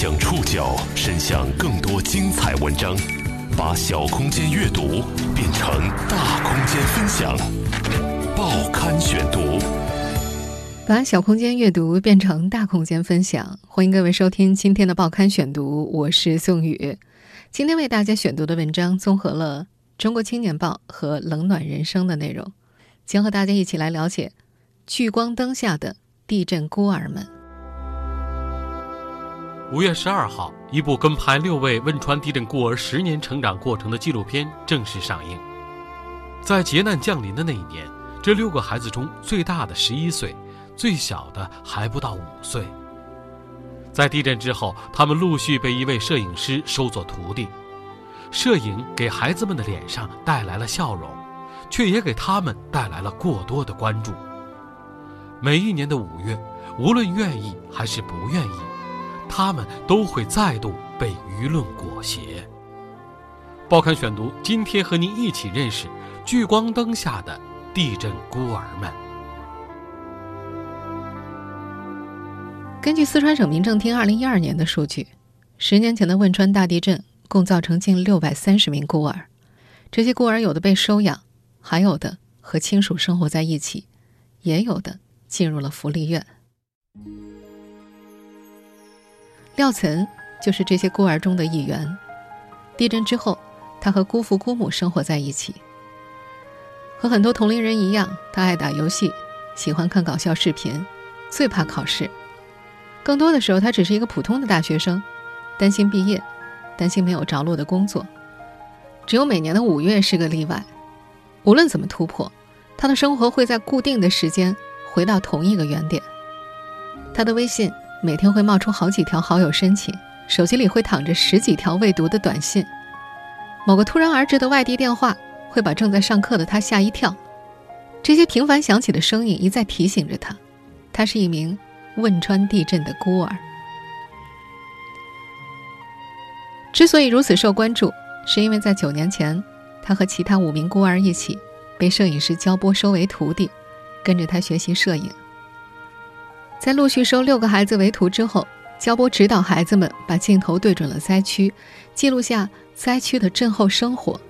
将触角伸向更多精彩文章，把小空间阅读变成大空间分享。报刊选读，把小空间阅读变成大空间分享。欢迎各位收听今天的报刊选读，我是宋宇。今天为大家选读的文章综合了《中国青年报》和《冷暖人生》的内容，将和大家一起来了解聚光灯下的地震孤儿们。五月十二号，一部跟拍六位汶川地震孤儿十年成长过程的纪录片正式上映。在劫难降临的那一年，这六个孩子中最大的十一岁，最小的还不到五岁。在地震之后，他们陆续被一位摄影师收作徒弟。摄影给孩子们的脸上带来了笑容，却也给他们带来了过多的关注。每一年的五月，无论愿意还是不愿意。他们都会再度被舆论裹挟。报刊选读，今天和您一起认识聚光灯下的地震孤儿们。根据四川省民政厅二零一二年的数据，十年前的汶川大地震共造成近六百三十名孤儿。这些孤儿有的被收养，还有的和亲属生活在一起，也有的进入了福利院。廖岑就是这些孤儿中的一员。地震之后，他和姑父姑母生活在一起。和很多同龄人一样，他爱打游戏，喜欢看搞笑视频，最怕考试。更多的时候，他只是一个普通的大学生，担心毕业，担心没有着落的工作。只有每年的五月是个例外。无论怎么突破，他的生活会在固定的时间回到同一个原点。他的微信。每天会冒出好几条好友申请，手机里会躺着十几条未读的短信，某个突然而至的外地电话会把正在上课的他吓一跳。这些频繁响起的声音一再提醒着他，他是一名汶川地震的孤儿。之所以如此受关注，是因为在九年前，他和其他五名孤儿一起被摄影师焦波收为徒弟，跟着他学习摄影。在陆续收六个孩子为徒之后，焦波指导孩子们把镜头对准了灾区，记录下灾区的震后生活。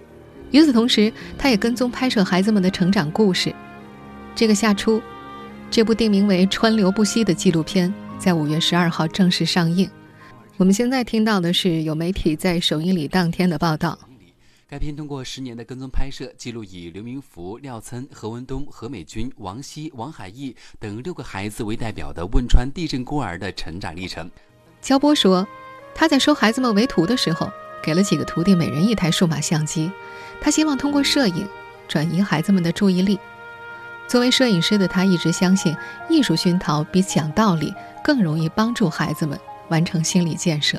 与此同时，他也跟踪拍摄孩子们的成长故事。这个夏初，这部定名为《川流不息》的纪录片在五月十二号正式上映。我们现在听到的是有媒体在首映礼当天的报道。该片通过十年的跟踪拍摄，记录以刘明福、廖岑、何文东、何美君、王希、王海义等六个孩子为代表的汶川地震孤儿的成长历程。焦波说，他在收孩子们为徒的时候，给了几个徒弟每人一台数码相机，他希望通过摄影转移孩子们的注意力。作为摄影师的他，一直相信艺术熏陶比讲道理更容易帮助孩子们完成心理建设。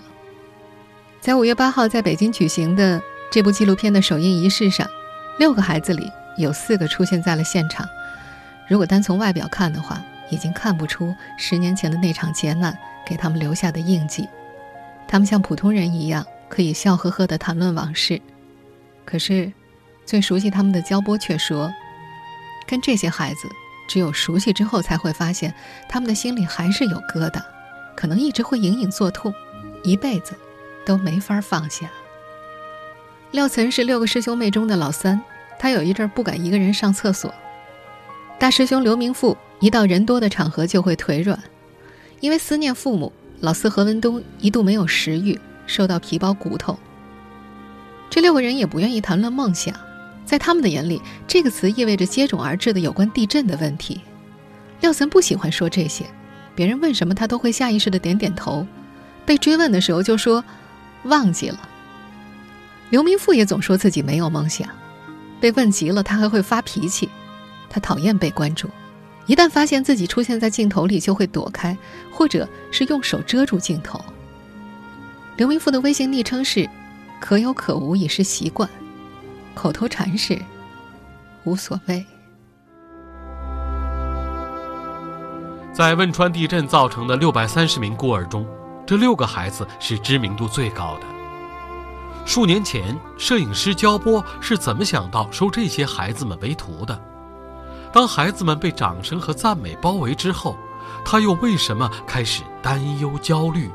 在五月八号在北京举行的。这部纪录片的首映仪式上，六个孩子里有四个出现在了现场。如果单从外表看的话，已经看不出十年前的那场劫难给他们留下的印记。他们像普通人一样，可以笑呵呵地谈论往事。可是，最熟悉他们的焦波却说，跟这些孩子只有熟悉之后，才会发现他们的心里还是有疙瘩，可能一直会隐隐作痛，一辈子都没法放下。廖岑是六个师兄妹中的老三，他有一阵不敢一个人上厕所。大师兄刘明富一到人多的场合就会腿软，因为思念父母。老四何文东一度没有食欲，瘦到皮包骨头。这六个人也不愿意谈论梦想，在他们的眼里，这个词意味着接踵而至的有关地震的问题。廖岑不喜欢说这些，别人问什么他都会下意识的点点头，被追问的时候就说忘记了。刘明富也总说自己没有梦想，被问急了，他还会发脾气。他讨厌被关注，一旦发现自己出现在镜头里，就会躲开，或者是用手遮住镜头。刘明富的微信昵称是“可有可无已是习惯”，口头禅是“无所谓”。在汶川地震造成的六百三十名孤儿中，这六个孩子是知名度最高的。数年前，摄影师焦波是怎么想到收这些孩子们为徒的？当孩子们被掌声和赞美包围之后，他又为什么开始担忧焦虑？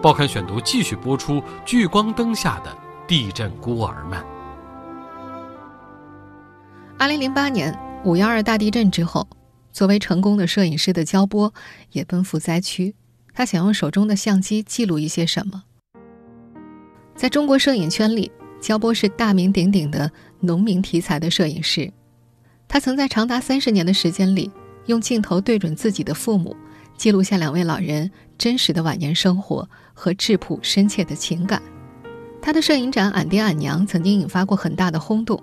报刊选读继续播出聚光灯下的地震孤儿们。二零零八年五幺二大地震之后，作为成功的摄影师的焦波也奔赴灾区，他想用手中的相机记录一些什么。在中国摄影圈里，焦波是大名鼎鼎的农民题材的摄影师，他曾在长达三十年的时间里，用镜头对准自己的父母，记录下两位老人真实的晚年生活。和质朴深切的情感，他的摄影展《俺爹俺娘》曾经引发过很大的轰动。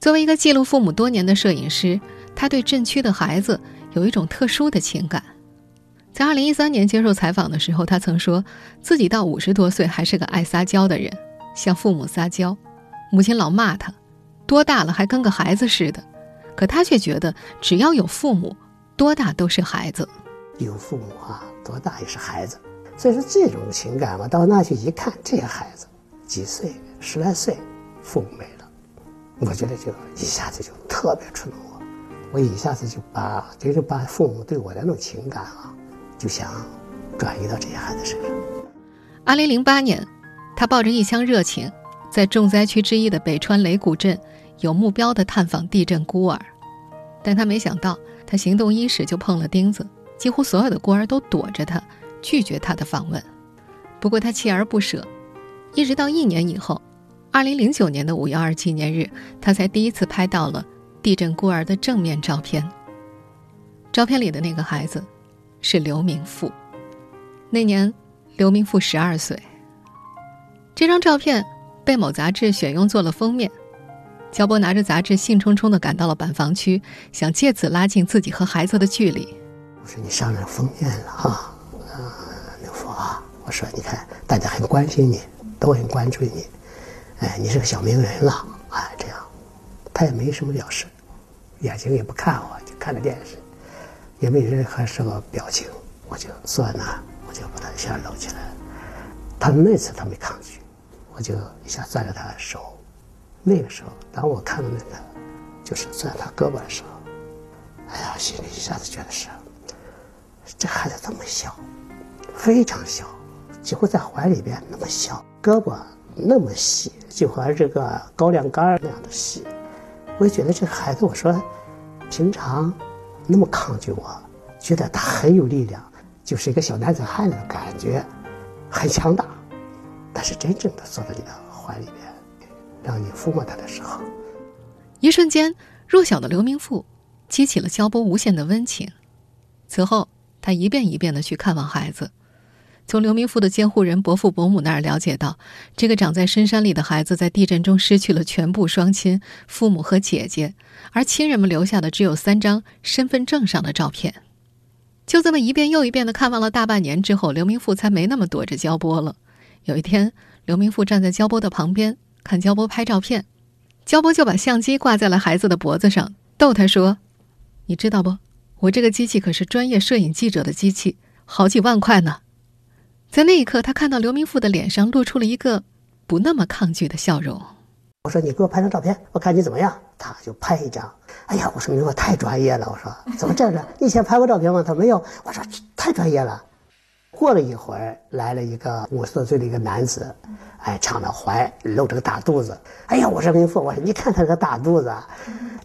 作为一个记录父母多年的摄影师，他对震区的孩子有一种特殊的情感。在2013年接受采访的时候，他曾说自己到五十多岁还是个爱撒娇的人，向父母撒娇，母亲老骂他，多大了还跟个孩子似的，可他却觉得只要有父母，多大都是孩子。有父母啊，多大也是孩子。所以说这种情感嘛，到那去一看，这些孩子几岁，十来岁，父母没了，我觉得就一下子就特别触动我，我一下子就把就是把父母对我的那种情感啊，就想转移到这些孩子身上。二零零八年，他抱着一腔热情，在重灾区之一的北川雷古镇，有目标的探访地震孤儿，但他没想到，他行动伊始就碰了钉子，几乎所有的孤儿都躲着他。拒绝他的访问，不过他锲而不舍，一直到一年以后，二零零九年的五幺二纪念日，他才第一次拍到了地震孤儿的正面照片。照片里的那个孩子是刘明富，那年刘明富十二岁。这张照片被某杂志选用做了封面，焦波拿着杂志兴冲冲地赶到了板房区，想借此拉近自己和孩子的距离。我说：“你上了封面了哈。”我说：“你看，大家很关心你，都很关注你，哎，你是个小名人了，哎，这样。”他也没什么表示，眼睛也不看我，就看着电视，也没任何什么表情。我就算了，我就把他一下搂起来。他那次他没抗拒，我就一下攥着他的手。那个时候，当我看到那个就是攥他胳膊的时候，哎呀，心里一下子觉得是，这孩子这么小，非常小。几乎在怀里边那么小，胳膊那么细，就和这个高粱杆那样的细。我就觉得这孩子，我说平常那么抗拒我，觉得他很有力量，就是一个小男子汉的感觉，很强大。但是真正的坐在你的怀里边，让你抚摸他的时候，一瞬间，弱小的刘明富激起了肖波无限的温情。此后，他一遍一遍的去看望孩子。从刘明富的监护人伯父伯母那儿了解到，这个长在深山里的孩子在地震中失去了全部双亲、父母和姐姐，而亲人们留下的只有三张身份证上的照片。就这么一遍又一遍的看望了大半年之后，刘明富才没那么躲着焦波了。有一天，刘明富站在焦波的旁边看焦波拍照片，焦波就把相机挂在了孩子的脖子上，逗他说：“你知道不？我这个机器可是专业摄影记者的机器，好几万块呢。”在那一刻，他看到刘明富的脸上露出了一个不那么抗拒的笑容。我说：“你给我拍张照片，我看你怎么样。”他就拍一张。哎呀，我说：“明富太专业了。”我说：“怎么这样？你以前拍过照片吗？”他没有。我说：“太专业了。”过了一会儿，来了一个五十多岁的一个男子，哎，敞着怀，露着个大肚子。哎呀，我说明富，我说你看他这个大肚子，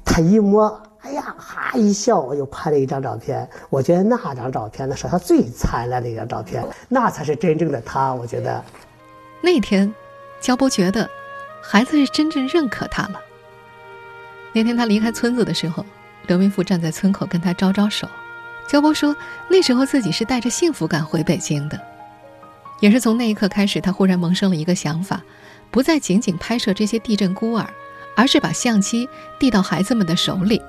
他一摸。哎呀，哈一笑，我就拍了一张照片。我觉得那张照片，那是他最灿烂的一张照片，那才是真正的他。我觉得，那天，焦波觉得，孩子是真正认可他了。那天他离开村子的时候，刘明富站在村口跟他招招手。焦波说，那时候自己是带着幸福感回北京的。也是从那一刻开始，他忽然萌生了一个想法，不再仅仅拍摄这些地震孤儿，而是把相机递到孩子们的手里。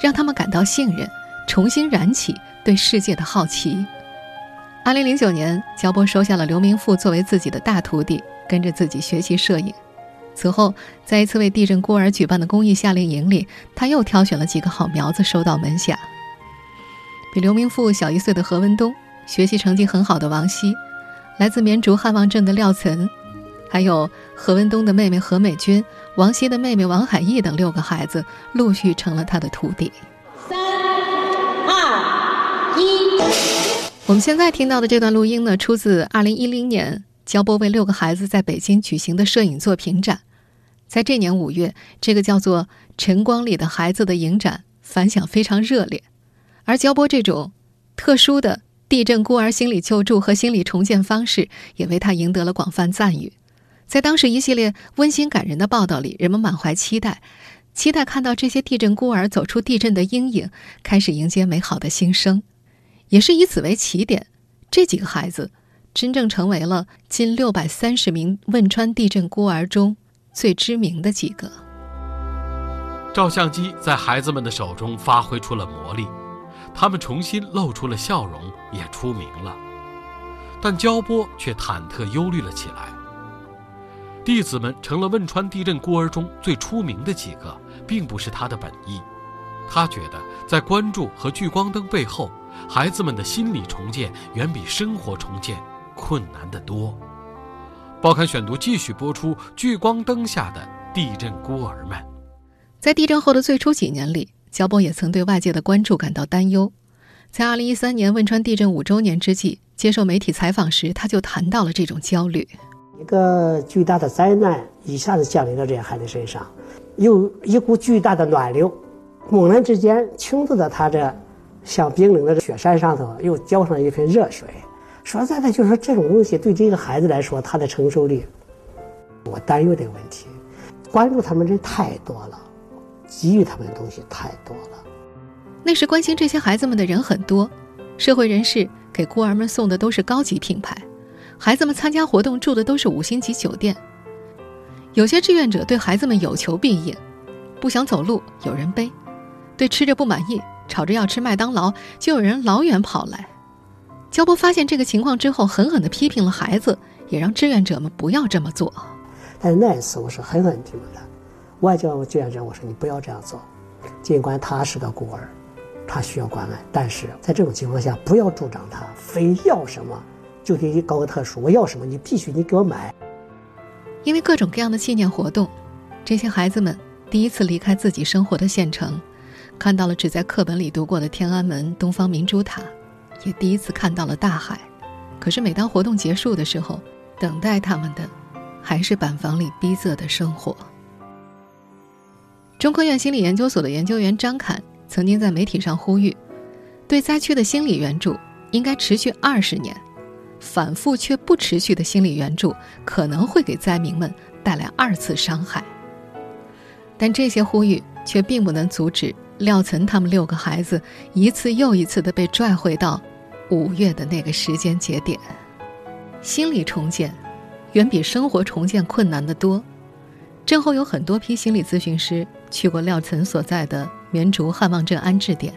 让他们感到信任，重新燃起对世界的好奇。二零零九年，焦波收下了刘明富作为自己的大徒弟，跟着自己学习摄影。此后，在一次为地震孤儿举办的公益夏令营里，他又挑选了几个好苗子收到门下。比刘明富小一岁的何文东，学习成绩很好的王希，来自绵竹汉望镇的廖岑，还有何文东的妹妹何美君。王希的妹妹王海义等六个孩子陆续成了他的徒弟。三、二、一，我们现在听到的这段录音呢，出自2010年焦波为六个孩子在北京举行的摄影作品展。在这年五月，这个叫做“晨光里的孩子”的影展反响非常热烈，而焦波这种特殊的地震孤儿心理救助和心理重建方式，也为他赢得了广泛赞誉。在当时一系列温馨感人的报道里，人们满怀期待，期待看到这些地震孤儿走出地震的阴影，开始迎接美好的新生。也是以此为起点，这几个孩子真正成为了近六百三十名汶川地震孤儿中最知名的几个。照相机在孩子们的手中发挥出了魔力，他们重新露出了笑容，也出名了。但焦波却忐忑忧虑了起来。弟子们成了汶川地震孤儿中最出名的几个，并不是他的本意。他觉得，在关注和聚光灯背后，孩子们的心理重建远比生活重建困难得多。报刊选读继续播出：聚光灯下的地震孤儿们。在地震后的最初几年里，焦波也曾对外界的关注感到担忧。在2013年汶川地震五周年之际，接受媒体采访时，他就谈到了这种焦虑：一个巨大的灾难一下子降临到这些孩子身上，有一股巨大的暖流。猛然之间倾注在他这像冰冷的雪山上头，又浇上一盆热水。说实在的，就是说这种东西对这个孩子来说，他的承受力，我担忧这个问题。关注他们人太多了，给予他们的东西太多了。那时关心这些孩子们的人很多，社会人士给孤儿们送的都是高级品牌，孩子们参加活动住的都是五星级酒店。有些志愿者对孩子们有求必应，不想走路有人背。对吃着不满意，吵着要吃麦当劳，就有人老远跑来。焦波发现这个情况之后，狠狠地批评了孩子，也让志愿者们不要这么做。但是那一次，我是狠狠批评的。我叫志愿者，我说你不要这样做。尽管他是个孤儿，他需要关爱，但是在这种情况下，不要助长他，非要什么就给你搞个特殊。我要什么，你必须你给我买。因为各种各样的纪念活动，这些孩子们第一次离开自己生活的县城。看到了只在课本里读过的天安门、东方明珠塔，也第一次看到了大海。可是每当活动结束的时候，等待他们的还是板房里逼仄的生活。中科院心理研究所的研究员张侃曾经在媒体上呼吁，对灾区的心理援助应该持续二十年，反复却不持续的心理援助可能会给灾民们带来二次伤害。但这些呼吁却并不能阻止。廖岑他们六个孩子一次又一次的被拽回到五月的那个时间节点，心理重建远比生活重建困难得多。震后有很多批心理咨询师去过廖岑所在的绵竹汉望镇安置点，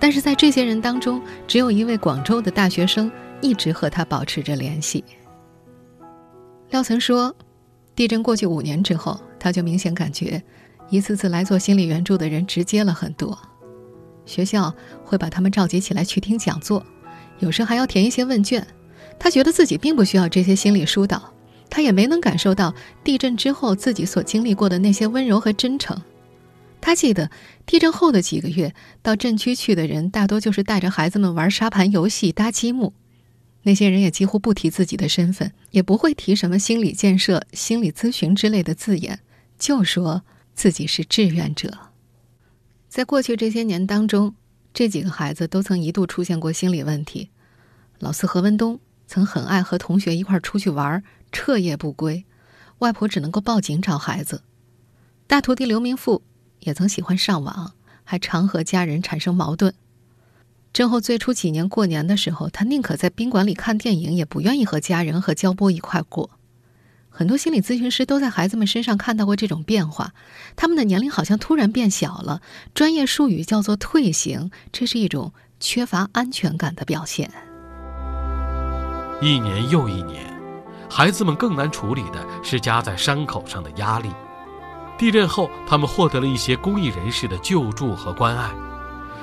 但是在这些人当中，只有一位广州的大学生一直和他保持着联系。廖岑说，地震过去五年之后，他就明显感觉。一次次来做心理援助的人直接了很多，学校会把他们召集起来去听讲座，有时还要填一些问卷。他觉得自己并不需要这些心理疏导，他也没能感受到地震之后自己所经历过的那些温柔和真诚。他记得地震后的几个月，到镇区去的人大多就是带着孩子们玩沙盘游戏、搭积木，那些人也几乎不提自己的身份，也不会提什么心理建设、心理咨询之类的字眼，就说。自己是志愿者，在过去这些年当中，这几个孩子都曾一度出现过心理问题。老四何文东曾很爱和同学一块出去玩，彻夜不归，外婆只能够报警找孩子。大徒弟刘明富也曾喜欢上网，还常和家人产生矛盾。震后最初几年过年的时候，他宁可在宾馆里看电影，也不愿意和家人和焦波一块过。很多心理咨询师都在孩子们身上看到过这种变化，他们的年龄好像突然变小了。专业术语叫做退行，这是一种缺乏安全感的表现。一年又一年，孩子们更难处理的是夹在伤口上的压力。地震后，他们获得了一些公益人士的救助和关爱，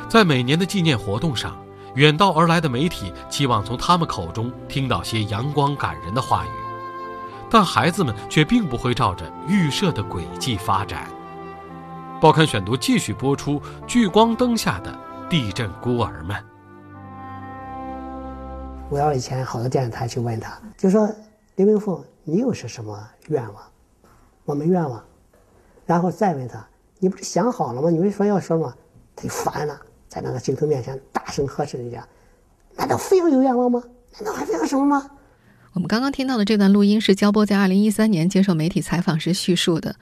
在每年的纪念活动上，远道而来的媒体期望从他们口中听到些阳光感人的话语。但孩子们却并不会照着预设的轨迹发展。报刊选读继续播出：聚光灯下的地震孤儿们。我要以前好多电视台去问他，就说刘明凤，你又是什么愿望？我没愿望。然后再问他，你不是想好了吗？你为什么要说吗？他就烦了，在那个镜头面前大声呵斥人家：“难道非要有愿望吗？难道还非要什么吗？”我们刚刚听到的这段录音是焦波在二零一三年接受媒体采访时叙述的。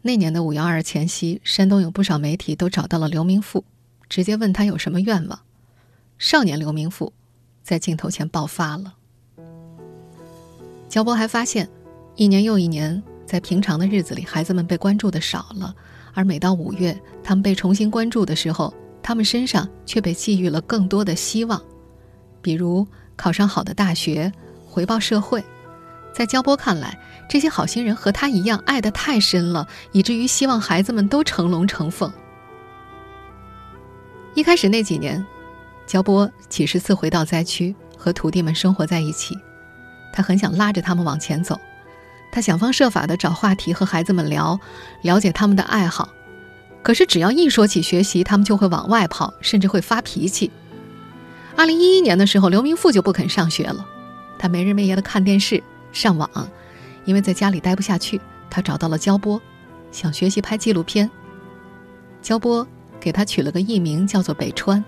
那年的五幺二前夕，山东有不少媒体都找到了刘明富，直接问他有什么愿望。少年刘明富在镜头前爆发了。焦波还发现，一年又一年，在平常的日子里，孩子们被关注的少了，而每到五月，他们被重新关注的时候，他们身上却被寄予了更多的希望，比如考上好的大学。回报社会，在焦波看来，这些好心人和他一样爱得太深了，以至于希望孩子们都成龙成凤。一开始那几年，焦波几十次回到灾区和徒弟们生活在一起，他很想拉着他们往前走，他想方设法的找话题和孩子们聊，了解他们的爱好。可是只要一说起学习，他们就会往外跑，甚至会发脾气。二零一一年的时候，刘明富就不肯上学了。他没日没夜的看电视、上网，因为在家里待不下去，他找到了焦波，想学习拍纪录片。焦波给他取了个艺名，叫做北川，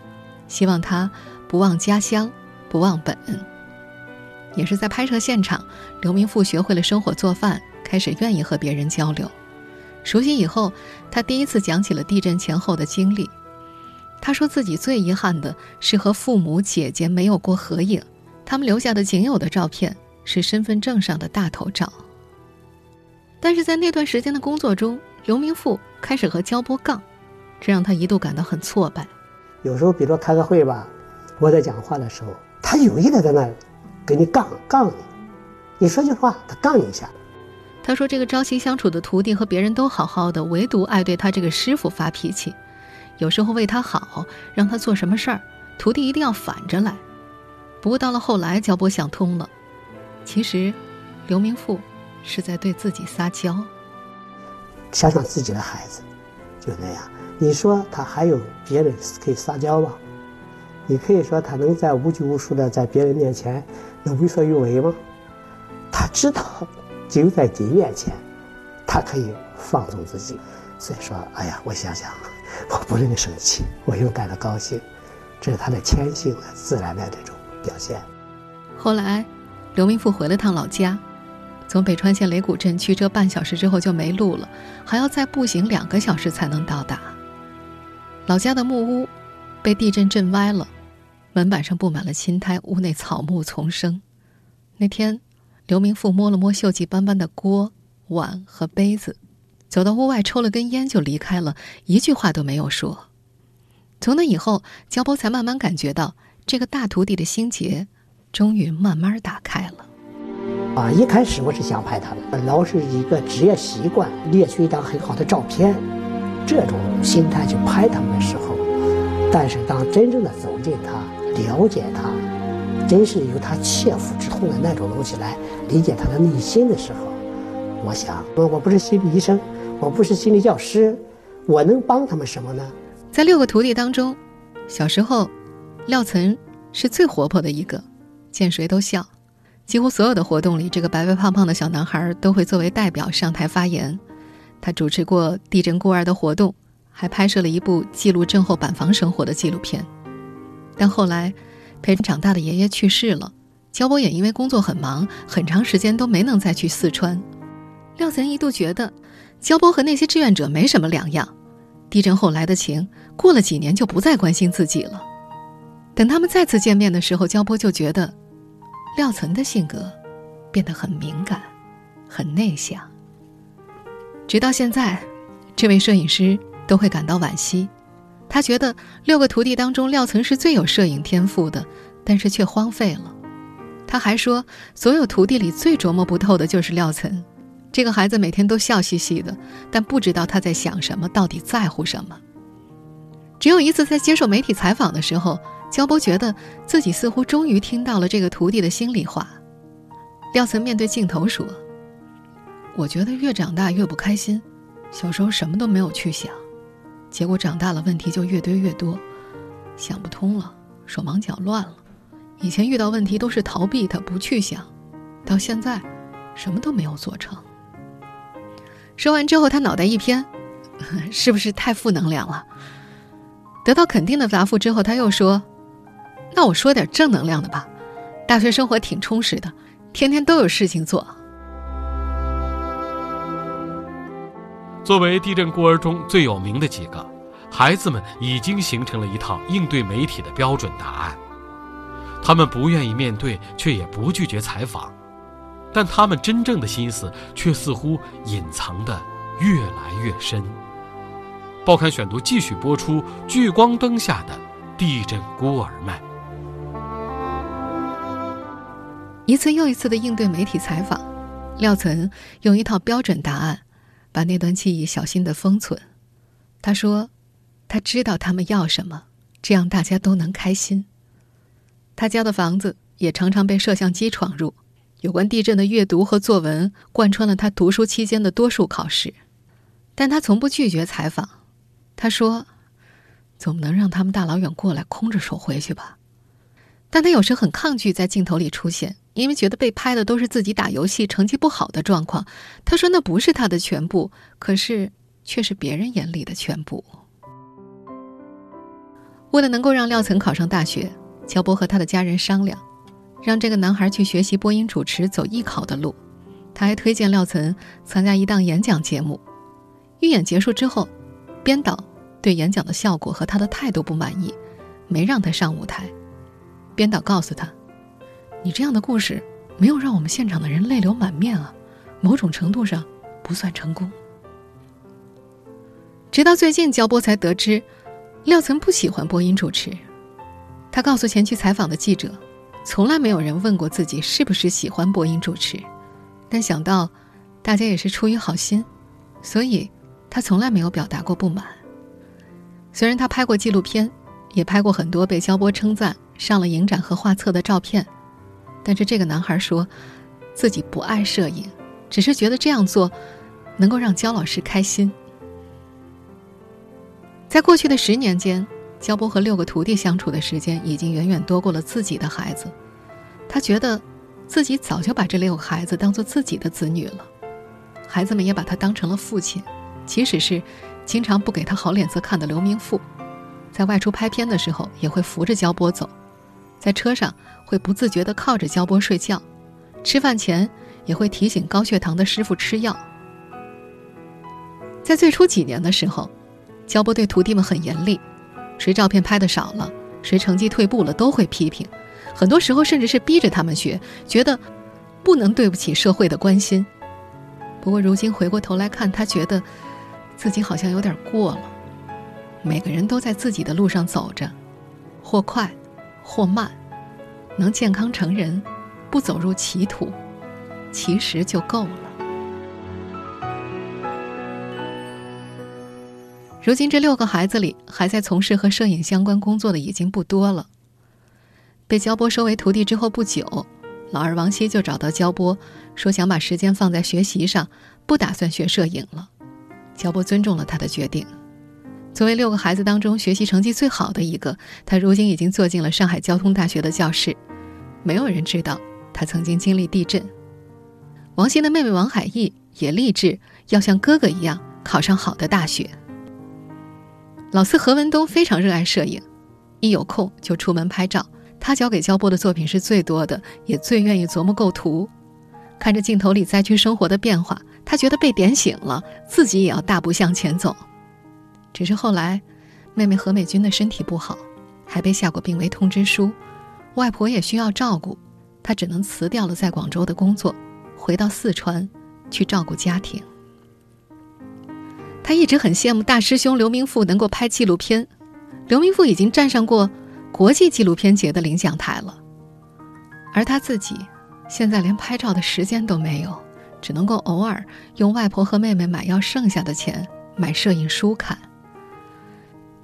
希望他不忘家乡，不忘本。也是在拍摄现场，刘明富学会了生火做饭，开始愿意和别人交流。熟悉以后，他第一次讲起了地震前后的经历。他说自己最遗憾的是和父母、姐姐没有过合影。他们留下的仅有的照片是身份证上的大头照。但是在那段时间的工作中，刘明富开始和焦波杠，这让他一度感到很挫败。有时候，比如说开个会吧，我在讲话的时候，他有意的在那给你杠杠你，你说句话，他杠你一下。他说：“这个朝夕相处的徒弟和别人都好好的，唯独爱对他这个师傅发脾气。有时候为他好，让他做什么事儿，徒弟一定要反着来。”不过到了后来，焦波想通了，其实，刘明富是在对自己撒娇。想想自己的孩子，就那样。你说他还有别人可以撒娇吗？你可以说他能在无拘无束的在别人面前能为所欲为吗？他知道，只有在你面前，他可以放纵自己。所以说，哎呀，我想想，我不容易生气，我应该的高兴，这是他的天性的自然的这种。表现。后来，刘明富回了趟老家，从北川县雷谷镇驱车半小时之后就没路了，还要再步行两个小时才能到达。老家的木屋被地震震歪了，门板上布满了青苔，屋内草木丛生。那天，刘明富摸了摸锈迹斑斑的锅碗和杯子，走到屋外抽了根烟就离开了，一句话都没有说。从那以后，焦波才慢慢感觉到。这个大徒弟的心结，终于慢慢打开了。啊，一开始我是想拍他的，老是一个职业习惯，列出一张很好的照片，这种心态去拍他们的时候，但是当真正的走进他，了解他，真是有他切肤之痛的那种东西来理解他的内心的时候，我想，我不是心理医生，我不是心理教师，我能帮他们什么呢？在六个徒弟当中，小时候。廖岑是最活泼的一个，见谁都笑。几乎所有的活动里，这个白白胖胖的小男孩都会作为代表上台发言。他主持过地震孤儿的活动，还拍摄了一部记录震后板房生活的纪录片。但后来，陪着长大的爷爷去世了，焦波也因为工作很忙，很长时间都没能再去四川。廖岑一度觉得，焦波和那些志愿者没什么两样。地震后来的情，过了几年就不再关心自己了。等他们再次见面的时候，焦波就觉得，廖岑的性格变得很敏感，很内向。直到现在，这位摄影师都会感到惋惜。他觉得六个徒弟当中，廖岑是最有摄影天赋的，但是却荒废了。他还说，所有徒弟里最琢磨不透的就是廖岑。这个孩子每天都笑嘻嘻的，但不知道他在想什么，到底在乎什么。只有一次在接受媒体采访的时候。焦波觉得自己似乎终于听到了这个徒弟的心里话。廖岑面对镜头说：“我觉得越长大越不开心，小时候什么都没有去想，结果长大了问题就越堆越多，想不通了，手忙脚乱了，以前遇到问题都是逃避他，不去想，到现在，什么都没有做成。说完之后，他脑袋一偏，是不是太负能量了？得到肯定的答复之后，他又说：“那我说点正能量的吧。大学生活挺充实的，天天都有事情做。”作为地震孤儿中最有名的几个，孩子们已经形成了一套应对媒体的标准答案。他们不愿意面对，却也不拒绝采访，但他们真正的心思却似乎隐藏的越来越深。报刊选读继续播出《聚光灯下的地震孤儿们》。一次又一次的应对媒体采访，廖岑用一套标准答案，把那段记忆小心的封存。他说：“他知道他们要什么，这样大家都能开心。”他家的房子也常常被摄像机闯入，有关地震的阅读和作文贯穿了他读书期间的多数考试，但他从不拒绝采访。他说：“总不能让他们大老远过来空着手回去吧？”但他有时很抗拒在镜头里出现，因为觉得被拍的都是自己打游戏成绩不好的状况。他说：“那不是他的全部，可是却是别人眼里的全部。”为了能够让廖岑考上大学。乔波和他的家人商量，让这个男孩去学习播音主持，走艺考的路。他还推荐廖岑参加一档演讲节目。预演结束之后，编导对演讲的效果和他的态度不满意，没让他上舞台。编导告诉他：“你这样的故事没有让我们现场的人泪流满面啊，某种程度上不算成功。”直到最近，焦波才得知，廖岑不喜欢播音主持。他告诉前去采访的记者，从来没有人问过自己是不是喜欢播音主持，但想到大家也是出于好心，所以他从来没有表达过不满。虽然他拍过纪录片，也拍过很多被焦波称赞、上了影展和画册的照片，但是这个男孩说，自己不爱摄影，只是觉得这样做能够让焦老师开心。在过去的十年间。焦波和六个徒弟相处的时间已经远远多过了自己的孩子，他觉得，自己早就把这六个孩子当做自己的子女了，孩子们也把他当成了父亲，即使是经常不给他好脸色看的刘明富，在外出拍片的时候也会扶着焦波走，在车上会不自觉地靠着焦波睡觉，吃饭前也会提醒高血糖的师傅吃药。在最初几年的时候，焦波对徒弟们很严厉。谁照片拍的少了，谁成绩退步了，都会批评。很多时候甚至是逼着他们学，觉得不能对不起社会的关心。不过如今回过头来看，他觉得自己好像有点过了。每个人都在自己的路上走着，或快，或慢，能健康成人，不走入歧途，其实就够了。如今这六个孩子里，还在从事和摄影相关工作的已经不多了。被焦波收为徒弟之后不久，老二王希就找到焦波，说想把时间放在学习上，不打算学摄影了。焦波尊重了他的决定。作为六个孩子当中学习成绩最好的一个，他如今已经坐进了上海交通大学的教室。没有人知道他曾经经历地震。王鑫的妹妹王海义也立志要像哥哥一样考上好的大学。老四何文东非常热爱摄影，一有空就出门拍照。他交给焦波的作品是最多的，也最愿意琢磨构图。看着镜头里灾区生活的变化，他觉得被点醒了，自己也要大步向前走。只是后来，妹妹何美君的身体不好，还被下过病危通知书，外婆也需要照顾，她只能辞掉了在广州的工作，回到四川去照顾家庭。他一直很羡慕大师兄刘明富能够拍纪录片，刘明富已经站上过国际纪录片节的领奖台了，而他自己现在连拍照的时间都没有，只能够偶尔用外婆和妹妹买药剩下的钱买摄影书看。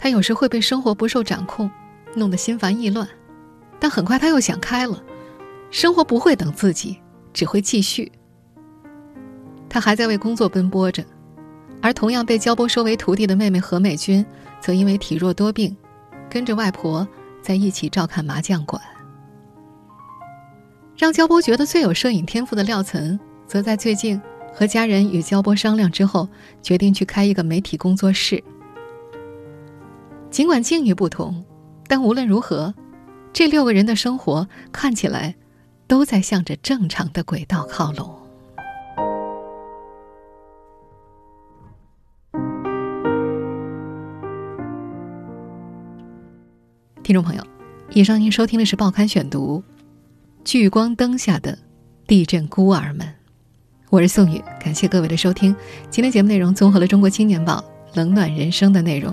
他有时会被生活不受掌控，弄得心烦意乱，但很快他又想开了，生活不会等自己，只会继续。他还在为工作奔波着。而同样被焦波收为徒弟的妹妹何美君，则因为体弱多病，跟着外婆在一起照看麻将馆。让焦波觉得最有摄影天赋的廖岑，则在最近和家人与焦波商量之后，决定去开一个媒体工作室。尽管境遇不同，但无论如何，这六个人的生活看起来都在向着正常的轨道靠拢。听众朋友，以上您收听的是《报刊选读》，聚光灯下的地震孤儿们，我是宋宇，感谢各位的收听。今天节目内容综合了《中国青年报》《冷暖人生》的内容。